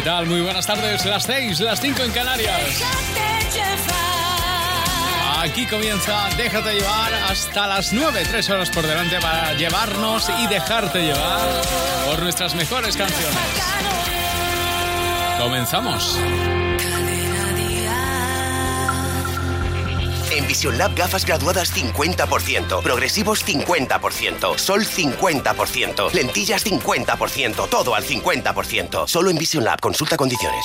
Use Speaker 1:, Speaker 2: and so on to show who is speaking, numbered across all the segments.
Speaker 1: ¿Qué tal? Muy buenas tardes, las 6, las 5 en Canarias. Aquí comienza Déjate llevar hasta las 9, 3 horas por delante para llevarnos y dejarte llevar por nuestras mejores canciones. Comenzamos.
Speaker 2: En Vision Lab gafas graduadas 50%, progresivos 50%, sol 50%, lentillas 50%, todo al 50%. Solo en Vision Lab, consulta condiciones.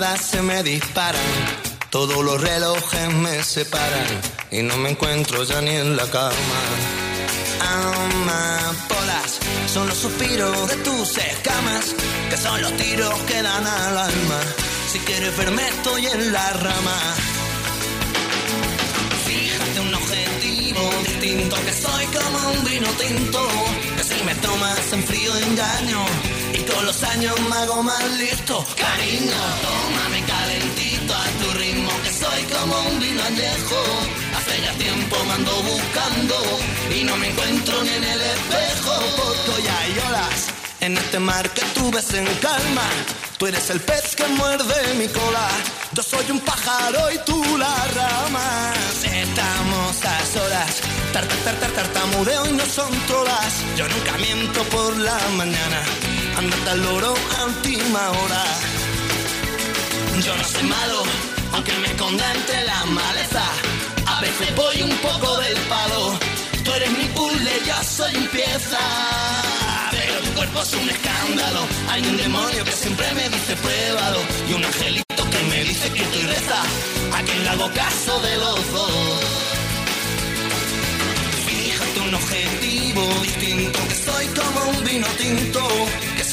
Speaker 3: Se me disparan. Todos los relojes me separan y no me encuentro ya ni en la cama. Amapolas son los suspiros de tus escamas, que son los tiros que dan al alma. Si quieres verme, estoy en la rama. Fíjate un objetivo distinto, que soy como un vino tinto, que si me tomas en frío engaño con los años me hago más listo. Cariño, tómame calentito a tu ritmo, que soy como un vino añejo. Hace ya tiempo me ando buscando y no me encuentro ni en el espejo. Porque ya hay olas en este mar que tú ves en calma. Tú eres el pez que muerde mi cola. Yo soy un pájaro y tú la rama. Estamos a solas. Tar, tar, tar, tartamudeo y no son trolas. Yo nunca miento por la mañana andate al loro a última hora. Yo no soy malo, aunque me esconda entre la maleza. A veces voy un poco del palo. Tú eres mi puzzle, yo soy pieza. Pero tu cuerpo es un escándalo. Hay un demonio que siempre me dice pruébalo. Y un angelito que me dice que y reza. A quien le hago caso de los dos fíjate un objetivo distinto, que soy como un vino tinto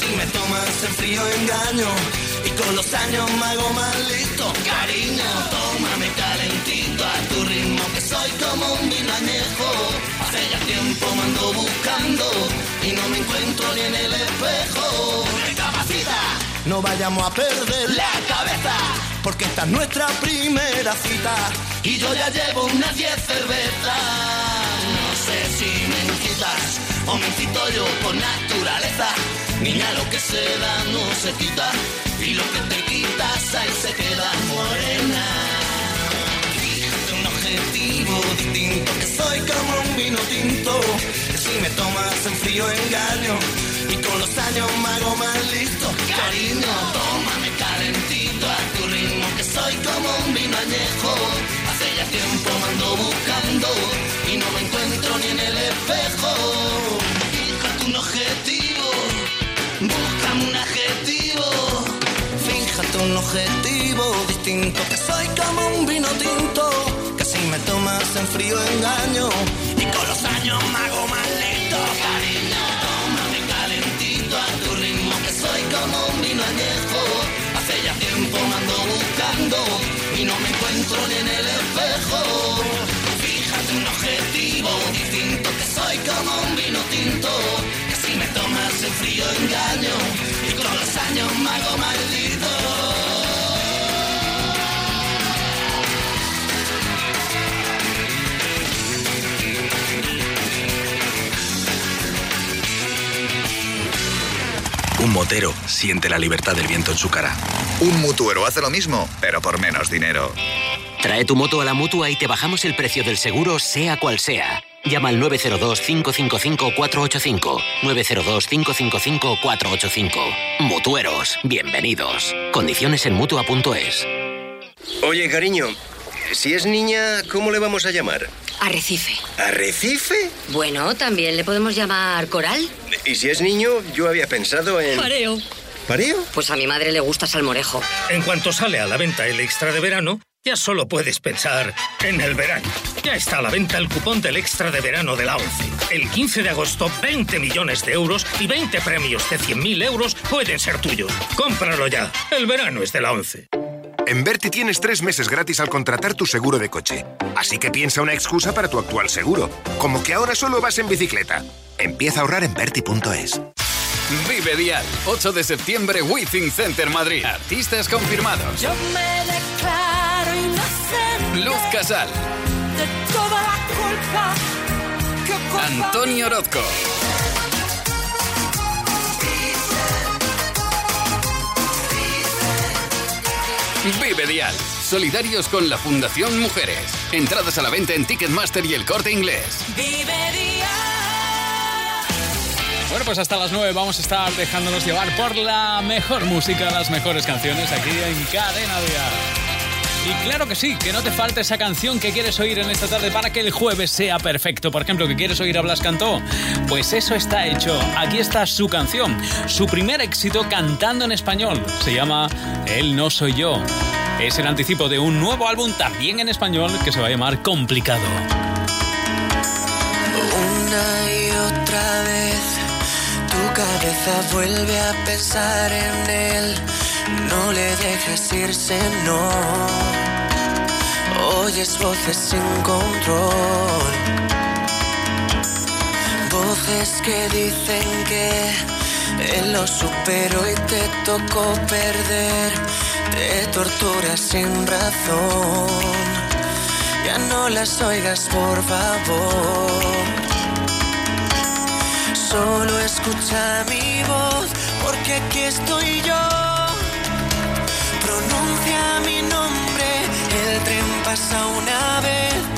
Speaker 3: en frío engaño y con los años me hago más listo. Cariño, tómame calentito a tu ritmo que soy como un vino Hace ya tiempo me ando buscando y no me encuentro ni en el espejo. No vayamos a perder la cabeza porque esta es nuestra primera cita y yo ya llevo unas 10 cervezas. O me incito yo por naturaleza. Niña, lo que se da no se quita y lo que te quitas ahí se queda morena. Fíjate un objetivo distinto, que soy como un vino tinto, que si me tomas en frío engaño y con los años me hago más listo. Cariño, tómame calentito a tu ritmo, que soy como un vino añejo. Hace ya tiempo me ando buscando y no me encuentro ni en el espejo. Fíjate un objetivo, búscame un adjetivo. Fíjate un objetivo distinto, que soy como un vino tinto. Que si me tomas en frío engaño y con los años me hago más listo. Ni en el espejo. Fíjate un objetivo distinto, que soy como un vino tinto. Que si me tomas en frío engaño y con los años me hago maldito.
Speaker 4: Un motero siente la libertad del viento en su cara.
Speaker 5: Un mutuero hace lo mismo, pero por menos dinero.
Speaker 6: Trae tu moto a la mutua y te bajamos el precio del seguro, sea cual sea. Llama al 902-555-485. 902-555-485. Mutueros, bienvenidos. Condiciones en mutua.es.
Speaker 7: Oye, cariño, si es niña, ¿cómo le vamos a llamar?
Speaker 8: Arrecife.
Speaker 7: ¿Arrecife?
Speaker 8: Bueno, también le podemos llamar coral.
Speaker 7: Y si es niño, yo había pensado en...
Speaker 8: Mareo.
Speaker 7: ¿Pareo?
Speaker 8: Pues a mi madre le gusta salmorejo.
Speaker 9: En cuanto sale a la venta el extra de verano, ya solo puedes pensar en el verano. Ya está a la venta el cupón del extra de verano de la ONCE. El 15 de agosto, 20 millones de euros y 20 premios de 100.000 euros pueden ser tuyos. Cómpralo ya. El verano es de la ONCE.
Speaker 10: En Berti tienes tres meses gratis al contratar tu seguro de coche. Así que piensa una excusa para tu actual seguro. Como que ahora solo vas en bicicleta. Empieza a ahorrar en Berti.es.
Speaker 11: Vive Dial, 8 de septiembre, Withing Center Madrid. Artistas confirmados.
Speaker 12: Yo me declaro
Speaker 11: Luz Casal,
Speaker 12: de toda la culpa que culpa
Speaker 11: Antonio Orozco, Vive Dial, solidarios con la Fundación Mujeres. Entradas a la venta en Ticketmaster y el corte inglés.
Speaker 12: Vive día.
Speaker 1: Bueno, pues hasta las 9 vamos a estar dejándonos llevar por la mejor música, las mejores canciones aquí en Cadena Dial. Y claro que sí, que no te falte esa canción que quieres oír en esta tarde para que el jueves sea perfecto. Por ejemplo, que quieres oír a Blas Cantó. Pues eso está hecho. Aquí está su canción. Su primer éxito cantando en español. Se llama Él no soy yo. Es el anticipo de un nuevo álbum también en español que se va a llamar Complicado.
Speaker 13: Una y otra vez tu cabeza vuelve a pensar en él. No le dejes irse, no. Oyes voces sin control. Voces que dicen que él lo superó y te tocó perder. Te torturas sin razón. Ya no las oigas, por favor. Solo escucha mi voz, porque aquí estoy yo. Pronuncia mi nombre, pasa una vez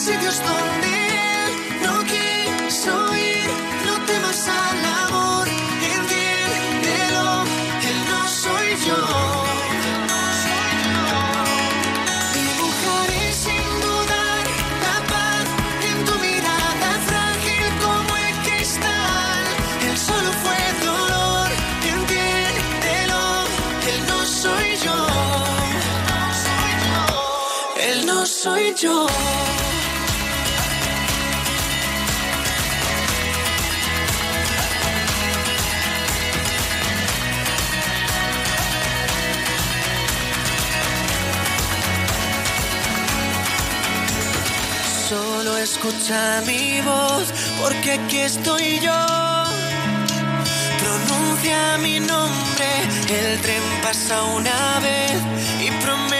Speaker 13: sitios donde porque aquí estoy yo. Pronuncia mi nombre, el tren pasa una vez y prometo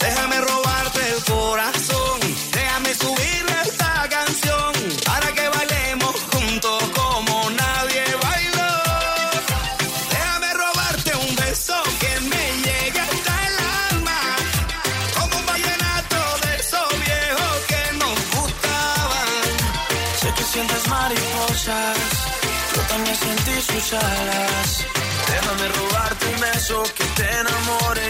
Speaker 14: Déjame robarte el corazón, déjame subirle esta canción para que bailemos juntos como nadie bailó. Déjame robarte un beso que me llegue hasta el alma, como un vallenato de esos viejos que nos gustaban.
Speaker 15: Sé que sientes mariposas, yo también sentí sus alas. Déjame robarte un beso que te enamore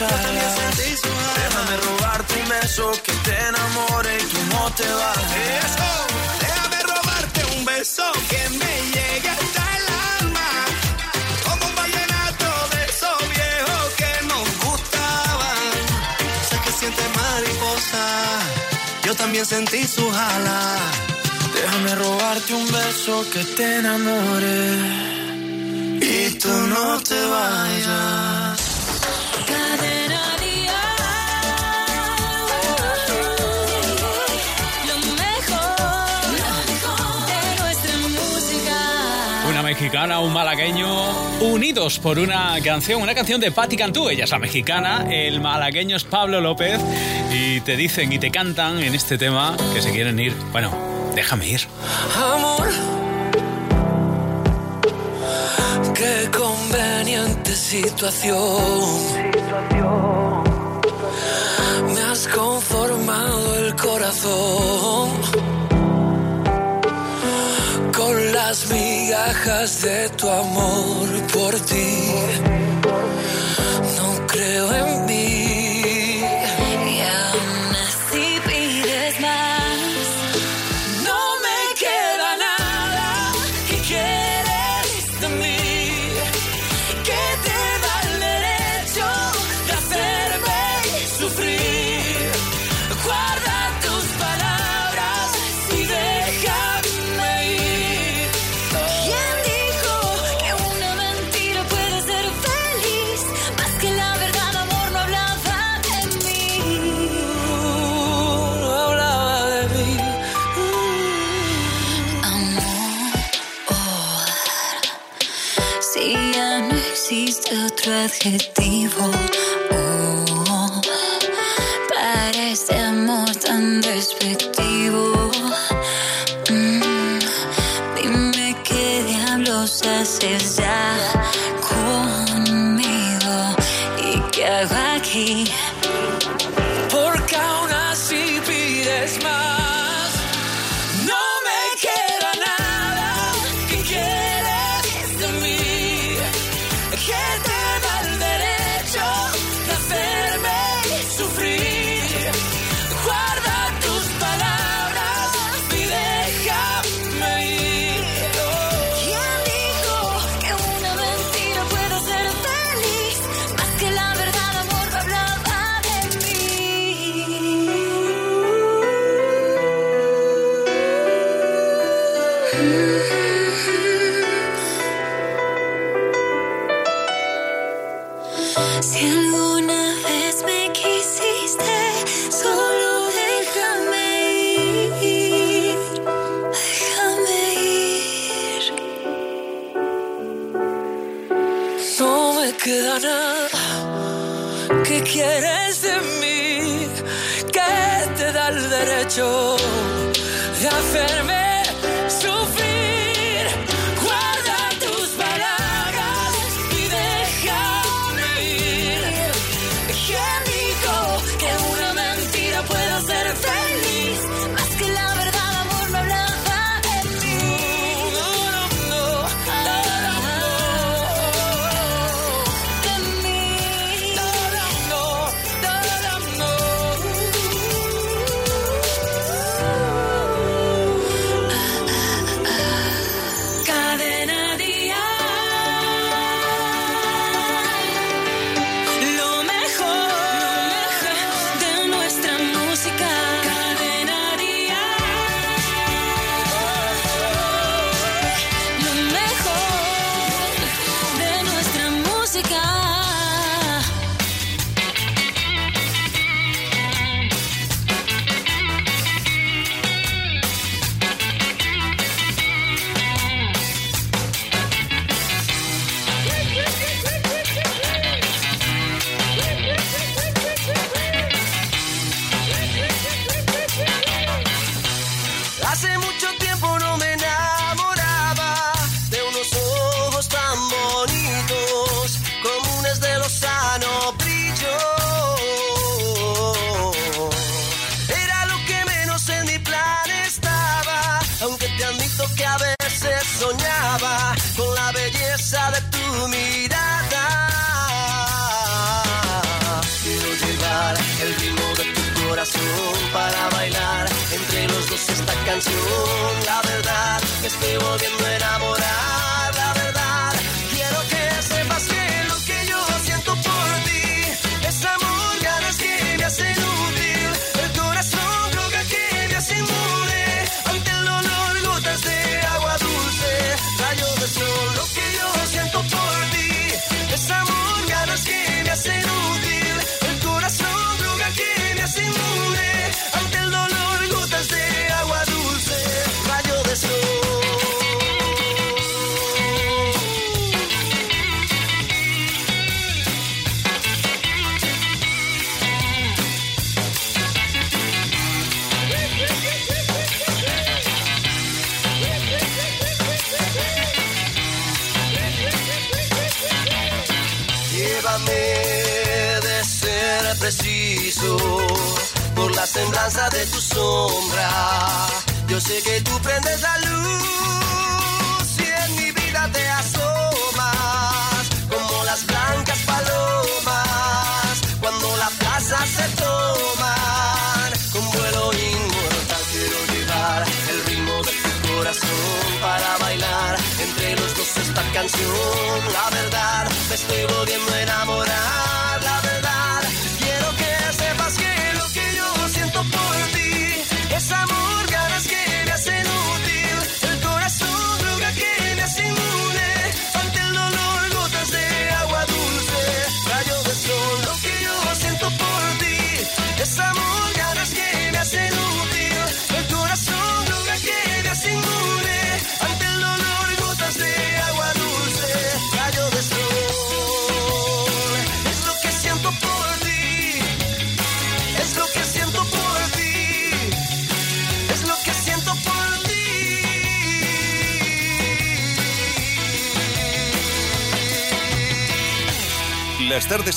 Speaker 15: Déjame robarte un beso que te enamore y tú no te vas.
Speaker 14: Eso, déjame robarte un beso que me llegue hasta el alma. Como un vallenato de esos viejos que nos gustaban. Sé que siente mariposa, yo
Speaker 16: también sentí su jala. Déjame robarte un beso que te enamore y tú no te vayas.
Speaker 1: mexicana, un malagueño, unidos por una canción, una canción de Patti Cantú, ella es la mexicana, el malagueño es Pablo López, y te dicen y te cantan en este tema que se quieren ir. Bueno, déjame ir.
Speaker 16: Amor, qué conveniente situación. Me has conformado el corazón las migajas de tu amor por ti. No creo en mí.
Speaker 12: adjetivo.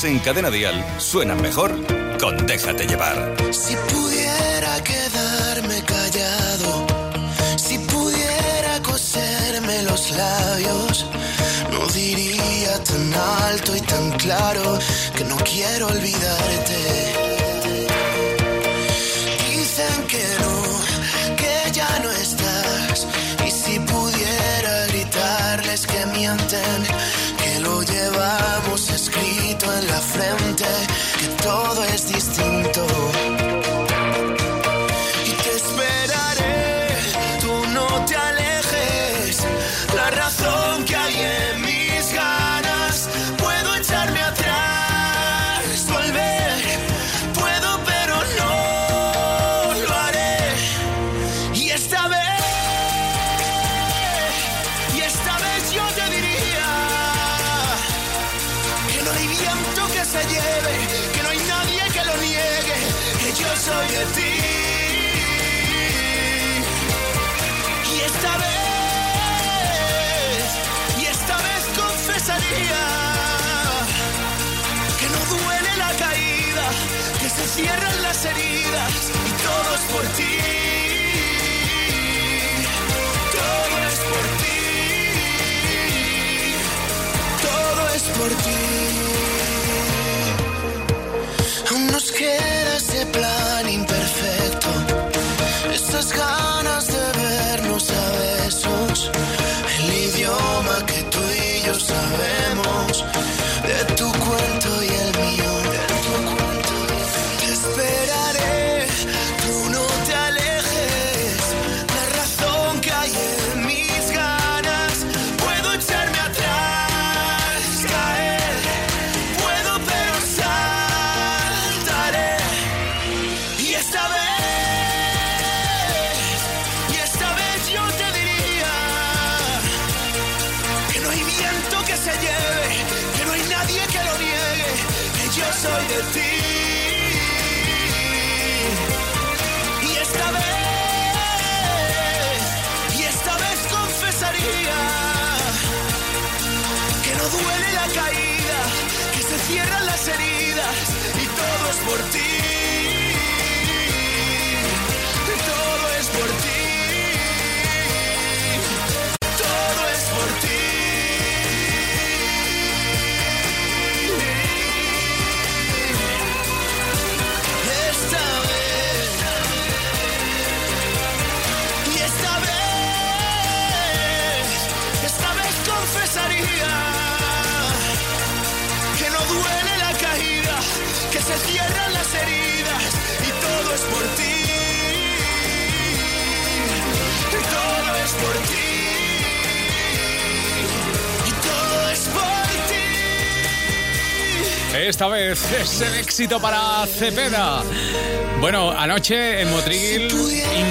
Speaker 16: en
Speaker 17: Cadena Dial suenan mejor con Déjate llevar.
Speaker 18: Si pudiera quedarme callado, si pudiera coserme los labios, no diría tan alto y tan claro que no quiero olvidarte cierran las heridas y todo es por ti. Todo es por ti. Todo es por ti. soy de ti. Y esta vez, y esta vez confesaría que no duele la caída, que se cierran las heridas y todo es por ti. cierran las heridas y todo es por ti. Y todo es por ti. Y todo es por ti.
Speaker 1: Esta vez es el éxito para Cepeda. Bueno, anoche en Motril,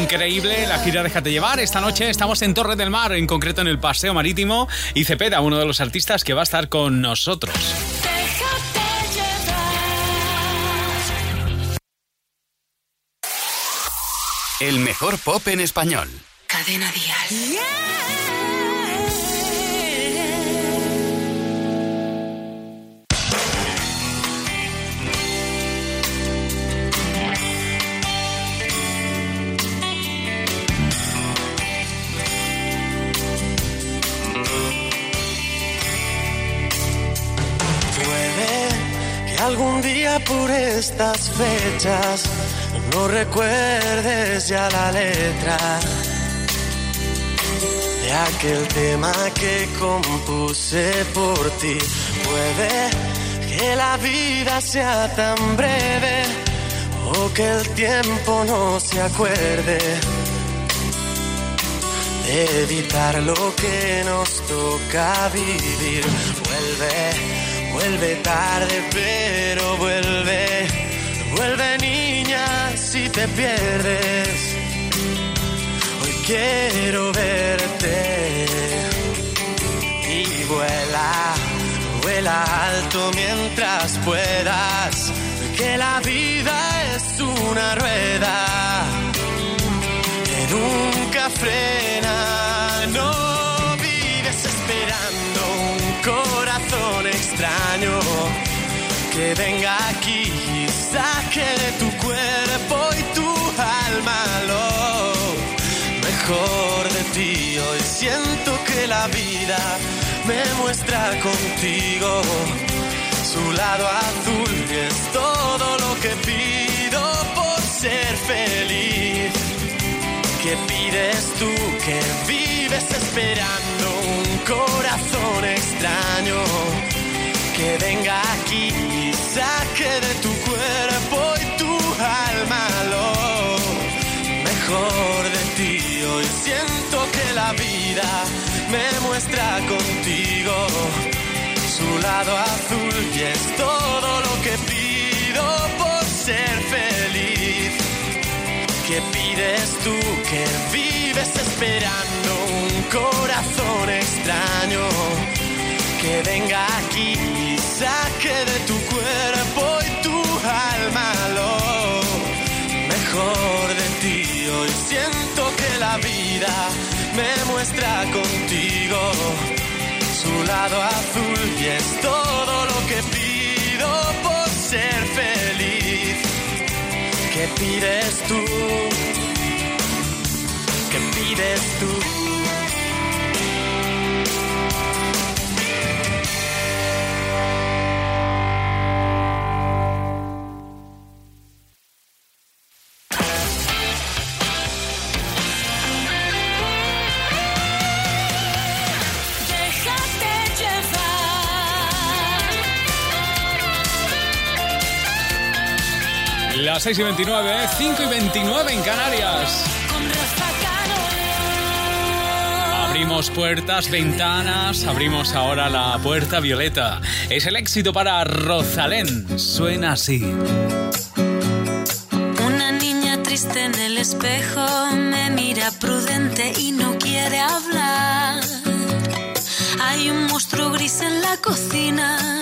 Speaker 1: increíble la gira Déjate llevar. Esta noche estamos en Torre del Mar, en concreto en el Paseo Marítimo, y Cepeda, uno de los artistas que va a estar con nosotros.
Speaker 11: El mejor pop en español.
Speaker 19: Cadena Díaz.
Speaker 20: Puede que algún día por estas fechas no recuerdes ya la letra de aquel tema que compuse por ti. Puede que la vida sea tan breve o que el tiempo no se acuerde de evitar lo que nos toca vivir. Vuelve, vuelve tarde, pero vuelve, vuelve niña si te pierdes. Hoy quiero verte. Y vuela, vuela alto mientras puedas, que la vida es una rueda que nunca frena, no vives esperando un corazón extraño que venga aquí saque de tu cuerpo y tu alma lo mejor de ti. Hoy siento que la vida me muestra contigo su lado azul es todo lo que pido por ser feliz. ¿Qué pides tú que vives esperando un corazón extraño que venga aquí y saque de tu cuerpo y tu alma lo mejor de ti? Hoy siento que la vida me muestra contigo su lado azul y es todo lo que pido por ser feliz. ¿Qué pides tú que vives esperando un corazón extraño que venga aquí y saque de tu cuerpo y tu alma lo mejor de ti? Hoy siento que la vida me muestra contigo su lado azul y es todo lo que pido por ser feliz. ¿Qué pides tú? ¿Qué pides tú?
Speaker 1: Las 6 y 29, 5 y 29 en Canarias. Abrimos puertas, ventanas, abrimos ahora la puerta violeta. Es el éxito para Rosalén. Suena así.
Speaker 12: Una niña triste en el espejo me mira prudente y no quiere hablar. Hay un monstruo gris en la cocina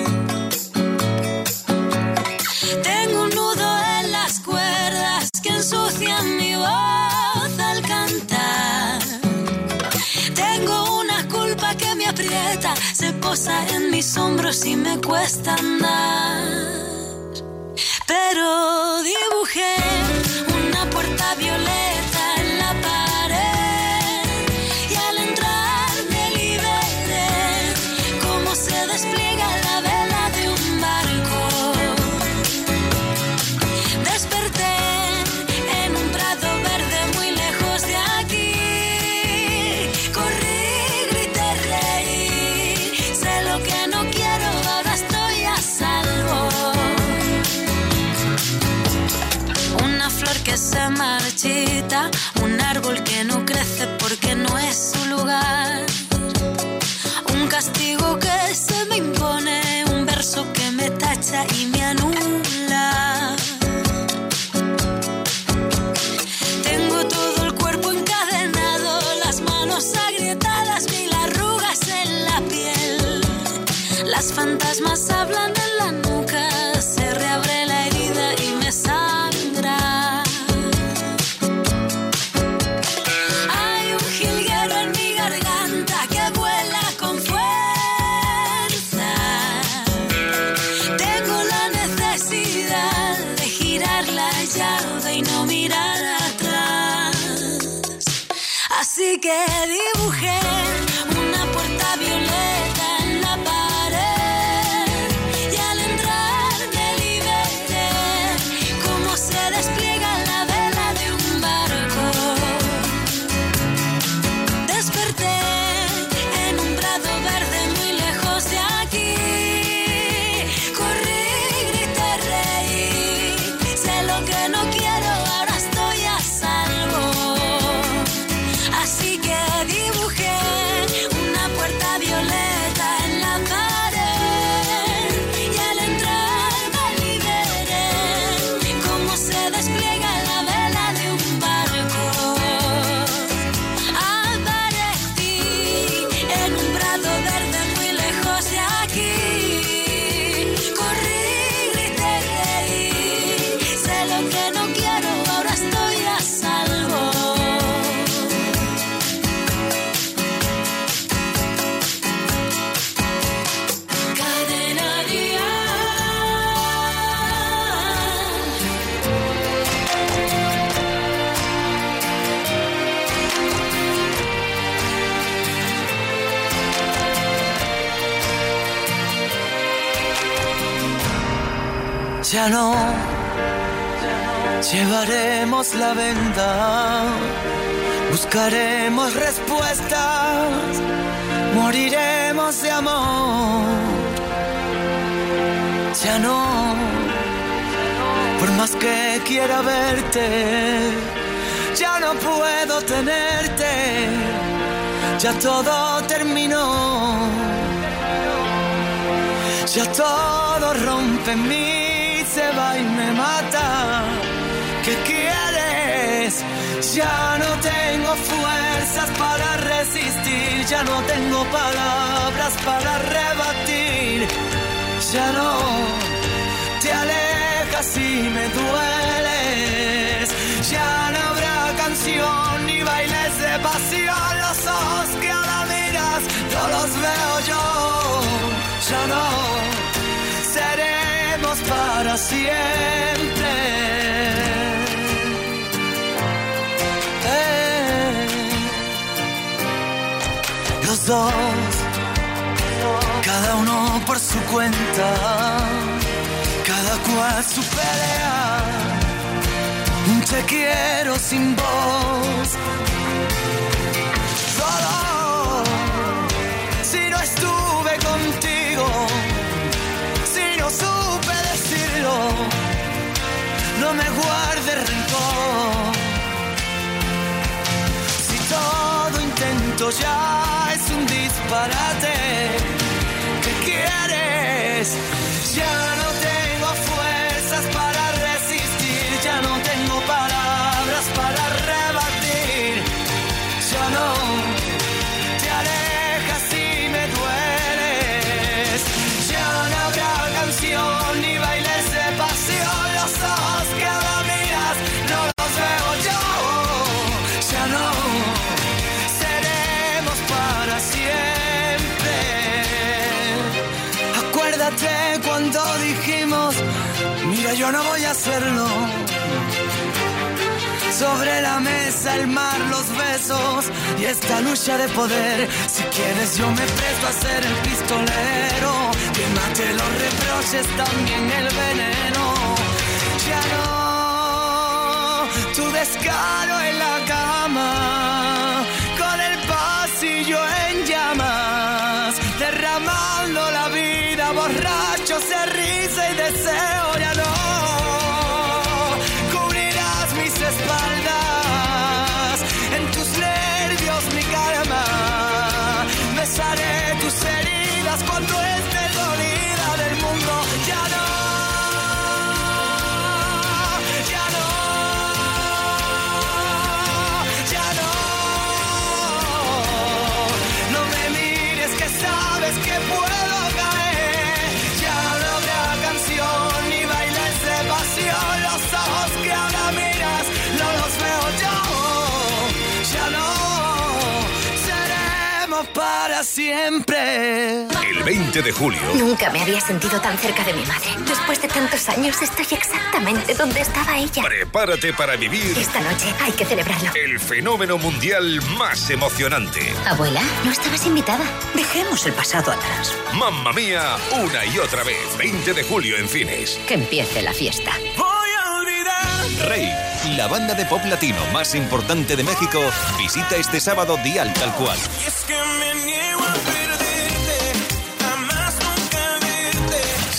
Speaker 12: Se posa en mis hombros y me cuesta andar. Pero dibujé Así que
Speaker 18: Ya no llevaremos la venda, buscaremos respuestas, moriremos de amor. Ya no, por más que quiera verte, ya no puedo tenerte, ya todo terminó. Ya todo rompe en mí, se va y me mata. ¿Qué quieres? Ya no tengo fuerzas para resistir, ya no tengo palabras para rebatir. Ya no te alejas y me dueles. Para siempre. Eh. Los dos, cada uno por su cuenta, cada cual su pelea. Un te quiero sin voz. No me guardes rencor. Si todo intento ya es un disparate, ¿qué quieres? Ya no hacerlo. Sobre la mesa el mar, los besos y esta lucha de poder. Si quieres yo me presto a ser el pistolero. Que mate los reproches, también el veneno. Ya no, tu descaro en la cama. Con el pasillo en llamas. Derramando la vida, borrachos de risa y deseo. Ya cuando
Speaker 21: 20 de julio.
Speaker 22: Nunca me había sentido tan cerca de mi madre. Después de tantos años estoy exactamente donde estaba ella.
Speaker 21: Prepárate para vivir
Speaker 22: Esta noche hay que celebrarlo.
Speaker 21: el fenómeno mundial más emocionante.
Speaker 22: Abuela, no estabas invitada. Dejemos el pasado atrás.
Speaker 21: Mamma mía, una y otra vez. 20 de julio en cines.
Speaker 22: Que empiece la fiesta.
Speaker 23: Voy a olvidar.
Speaker 21: Rey, la banda de pop latino más importante de México, visita este sábado Dial Tal Cual.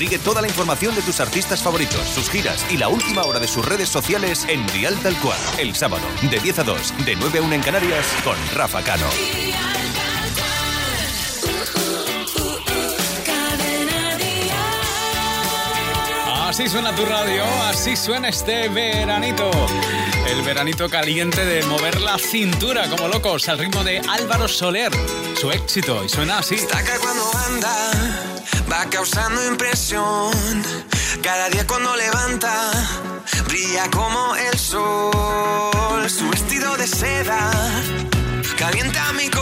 Speaker 21: Sigue toda la información de tus artistas favoritos, sus giras y la última hora de sus redes sociales en Dial Tal Cual. El sábado, de 10 a 2, de 9 a 1 en Canarias, con Rafa Cano.
Speaker 1: Así suena tu radio, así suena este veranito. El veranito caliente de mover la cintura como locos al ritmo de Álvaro Soler. Su éxito y suena así.
Speaker 14: Destaca cuando anda, va causando impresión. Cada día cuando levanta, brilla como el sol. Su vestido de seda calienta mi corazón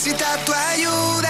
Speaker 14: Necesita tu ayuda.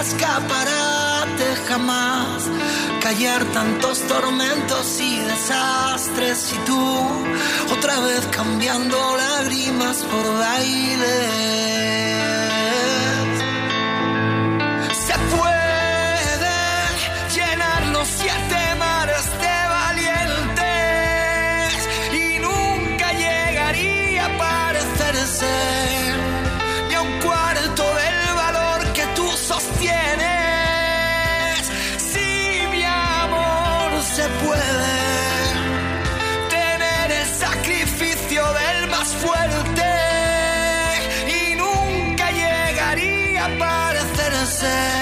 Speaker 18: Escaparate jamás callar tantos tormentos y desastres. Y tú otra vez cambiando lágrimas por baile. Se puede llenar los siete parecerse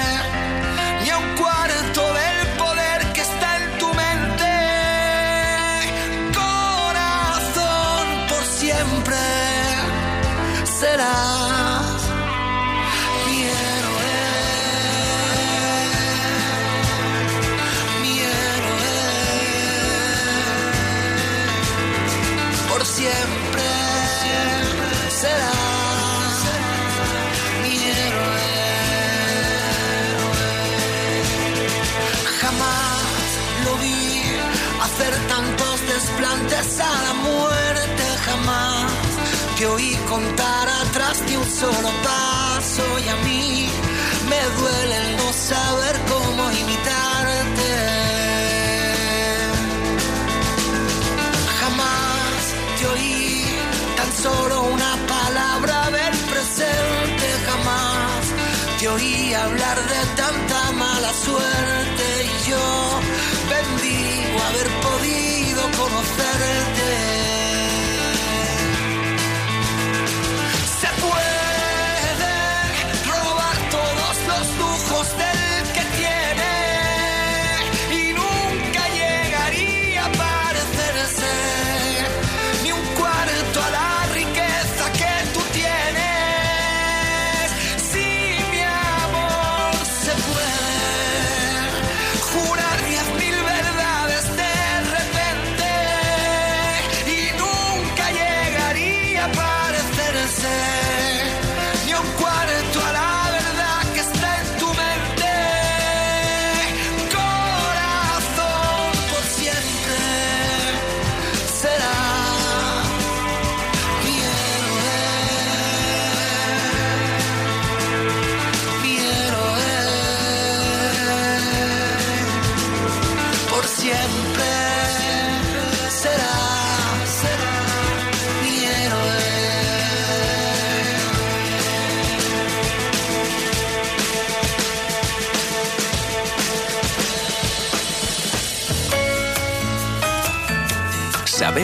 Speaker 18: desplantes a la muerte, jamás te oí contar atrás de un solo paso y a mí me duele el no saber cómo imitarte. Jamás te oí tan solo una palabra del presente, jamás te oí hablar de tanta
Speaker 17: conocer.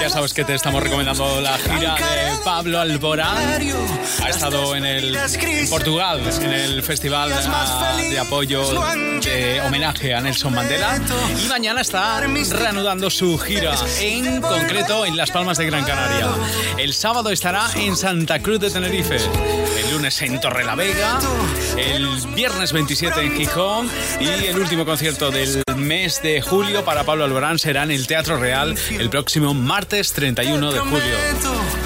Speaker 1: Ya sabes que te estamos recomendando la gira de Pablo Alborán. Ha estado en, el, en Portugal, en el festival ah, de apoyo de homenaje a Nelson Mandela. Y mañana está reanudando su gira, en concreto en Las Palmas de Gran Canaria. El sábado estará en Santa Cruz de Tenerife. En Torrelavega. El viernes 27 en Gijón. Y el último concierto del mes de julio para Pablo Alborán será en el Teatro Real el próximo martes 31 de julio.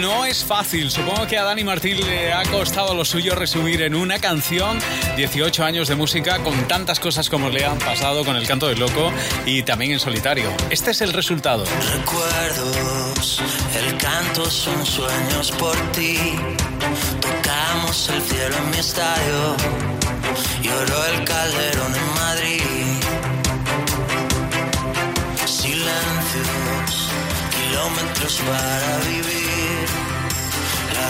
Speaker 1: No es fácil. Supongo que a Dani Martín le ha costado lo suyo resumir en una canción 18 años de música con tantas cosas como le han pasado con el canto del loco y también en solitario. Este es el resultado.
Speaker 13: Recuerdos, el canto son sueños por ti. Tocamos el cielo en mi estadio. Lloró el calderón en Madrid. Silencios, kilómetros para vivir.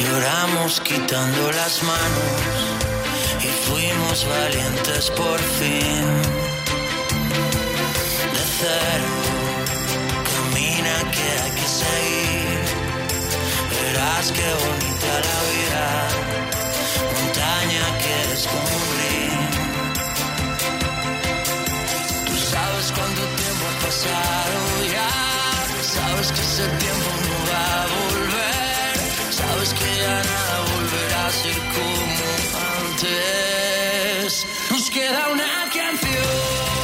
Speaker 24: Lloramos quitando las manos y fuimos valientes por fin. De cero, camina que hay que seguir. Verás qué bonita la vida, montaña que descubrir. Tú sabes cuánto tiempo ha pasado ya, sabes que ese tiempo no va a volver, sabes que ya nada volverá a ser como antes. Nos queda una canción,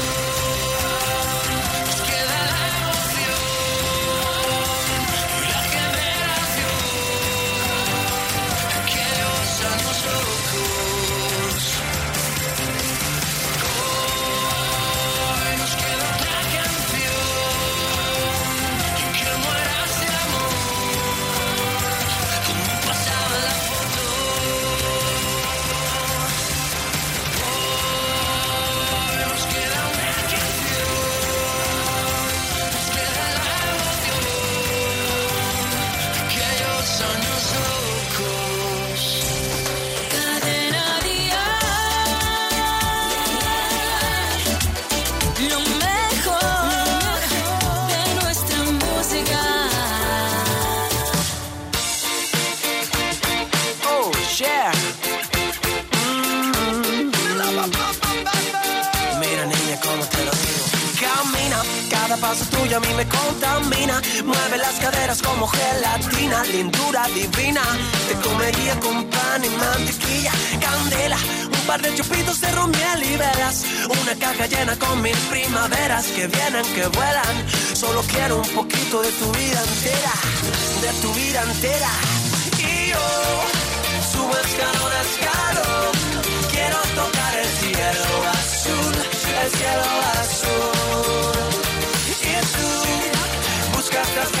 Speaker 17: Lindura divina. Te comería con pan y mantequilla, candela. Un par de chupitos de romiel y velas. Una caja llena con mil primaveras que vienen, que vuelan. Solo quiero un poquito de tu vida entera, de tu vida entera. Y yo subo escalón a escalón. Quiero tocar el cielo azul, el cielo azul. Y tú buscas tras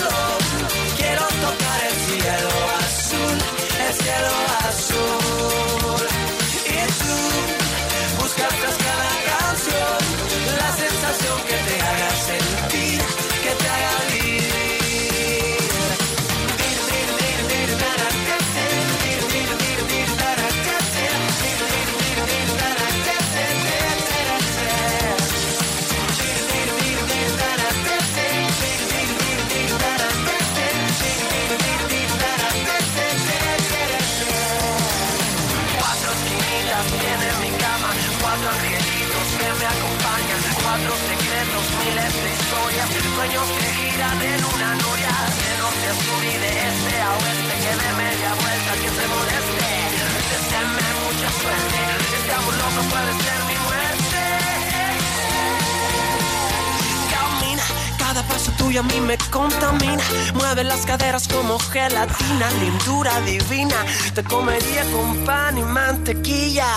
Speaker 17: Cielo azul. divina, te comería con pan y mantequilla.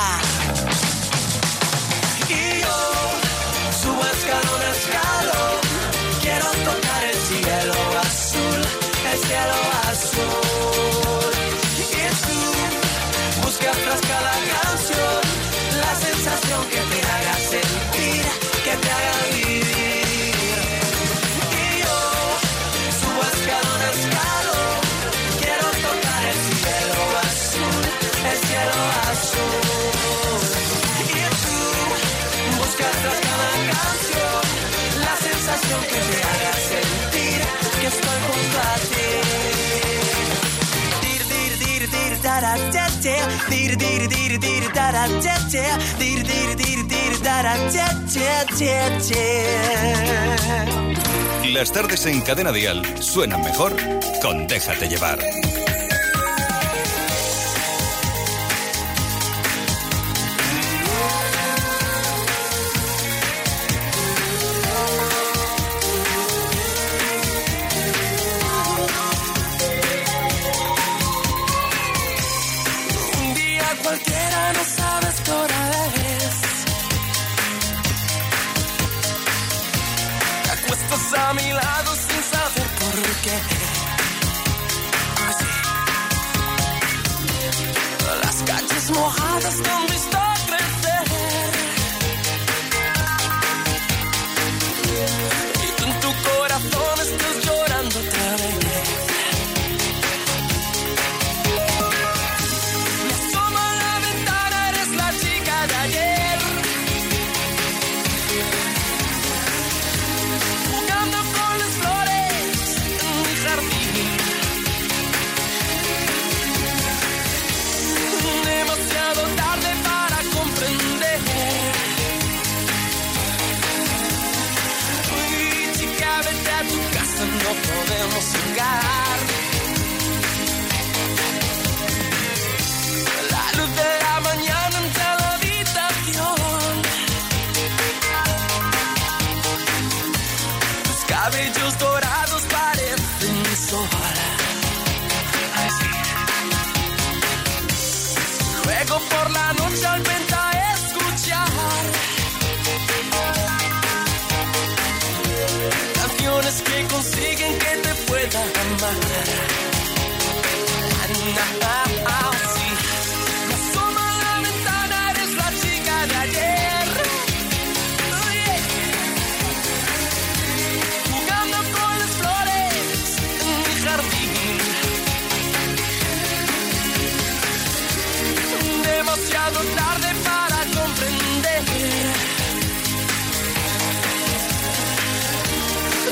Speaker 21: Las tardes en Cadena Dial suenan mejor con Déjate llevar.
Speaker 17: demasiado tarde para comprender.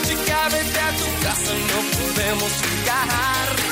Speaker 17: Si cabe a tu casa no podemos llegar.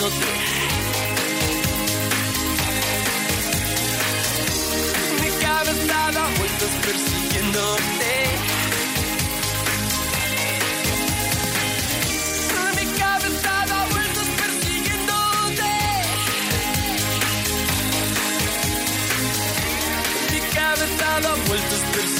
Speaker 17: Mi cabeza da vueltas persiguiéndote. Mi cabeza vueltas persiguiéndote. Mi cabeza da vueltas persiguiéndote.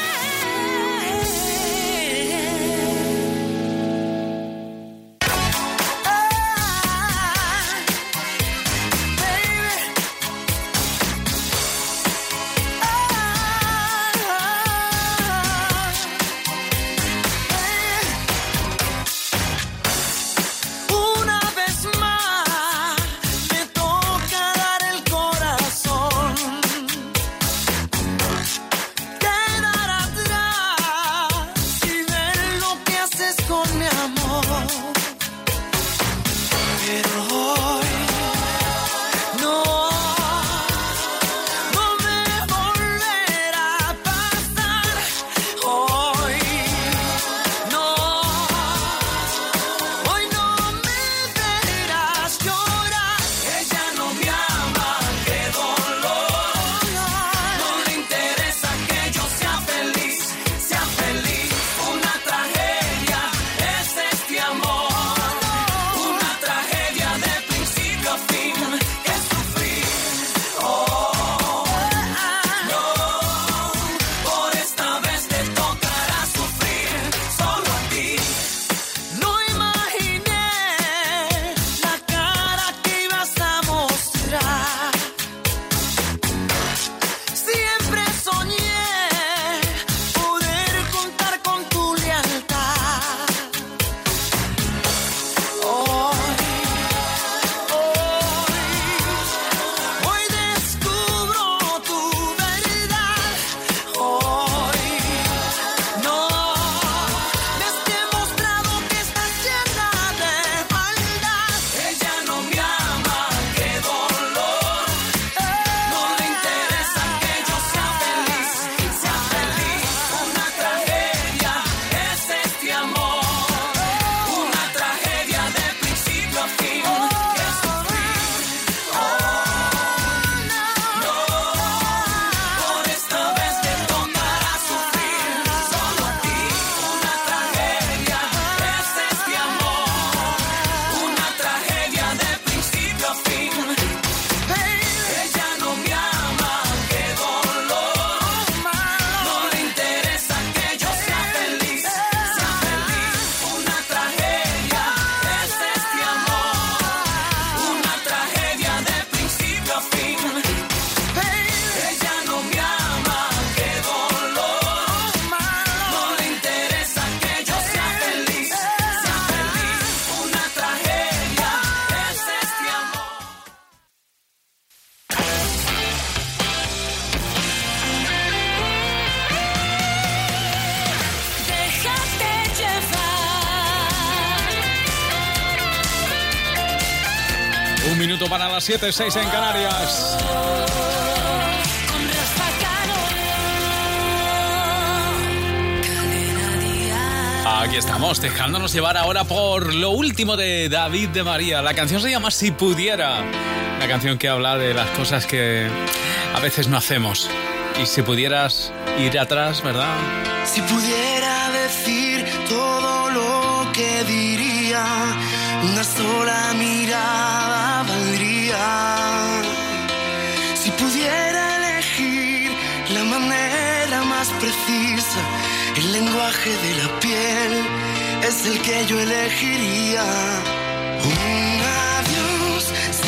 Speaker 17: las 7.06 en Canarias. Aquí estamos, dejándonos llevar ahora por lo último de David de María. La canción se llama Si pudiera. La canción que habla de las cosas que a veces no hacemos. Y si pudieras ir atrás, ¿verdad?
Speaker 18: Si pudiera decir todo lo que diría, una sola mía traje de la piel es el que yo elegiría.